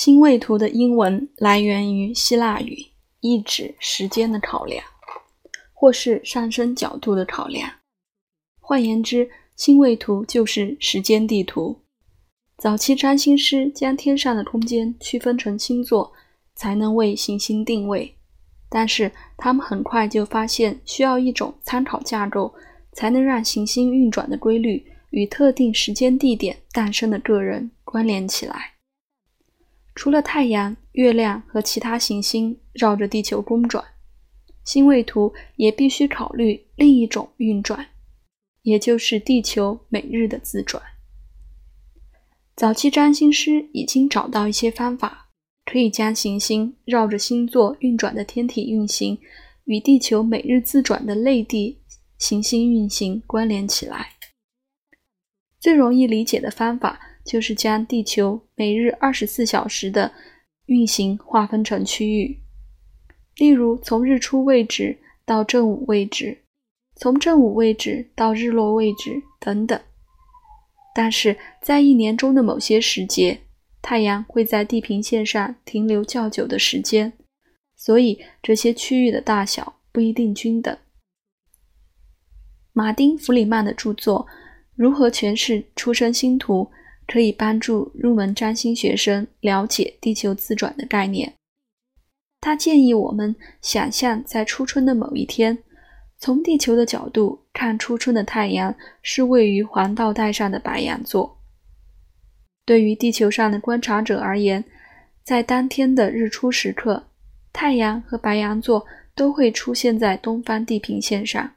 星位图的英文来源于希腊语，意指时间的考量，或是上升角度的考量。换言之，星位图就是时间地图。早期占星师将天上的空间区分成星座，才能为行星定位。但是他们很快就发现，需要一种参考架构，才能让行星运转的规律与特定时间地点诞生的个人关联起来。除了太阳、月亮和其他行星绕着地球公转，星位图也必须考虑另一种运转，也就是地球每日的自转。早期占星师已经找到一些方法，可以将行星绕着星座运转的天体运行与地球每日自转的类地行星运行关联起来。最容易理解的方法。就是将地球每日二十四小时的运行划分成区域，例如从日出位置到正午位置，从正午位置到日落位置等等。但是在一年中的某些时节，太阳会在地平线上停留较久的时间，所以这些区域的大小不一定均等。马丁·弗里曼的著作《如何诠释出生星图》。可以帮助入门占星学生了解地球自转的概念。他建议我们想象，在初春的某一天，从地球的角度看，初春的太阳是位于黄道带上的白羊座。对于地球上的观察者而言，在当天的日出时刻，太阳和白羊座都会出现在东方地平线上。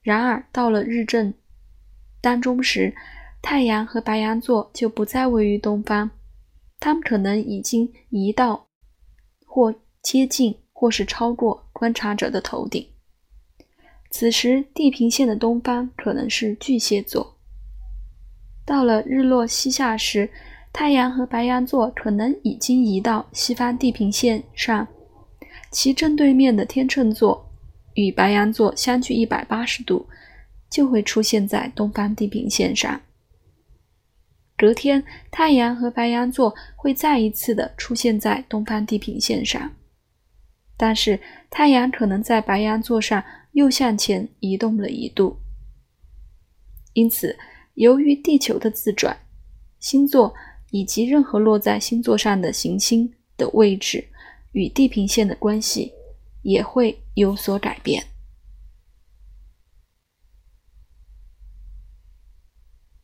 然而，到了日正当中时，太阳和白羊座就不再位于东方，它们可能已经移到或接近或是超过观察者的头顶。此时，地平线的东方可能是巨蟹座。到了日落西下时，太阳和白羊座可能已经移到西方地平线上，其正对面的天秤座与白羊座相距一百八十度，就会出现在东方地平线上。隔天，太阳和白羊座会再一次的出现在东方地平线上，但是太阳可能在白羊座上又向前移动了一度。因此，由于地球的自转，星座以及任何落在星座上的行星的位置与地平线的关系也会有所改变。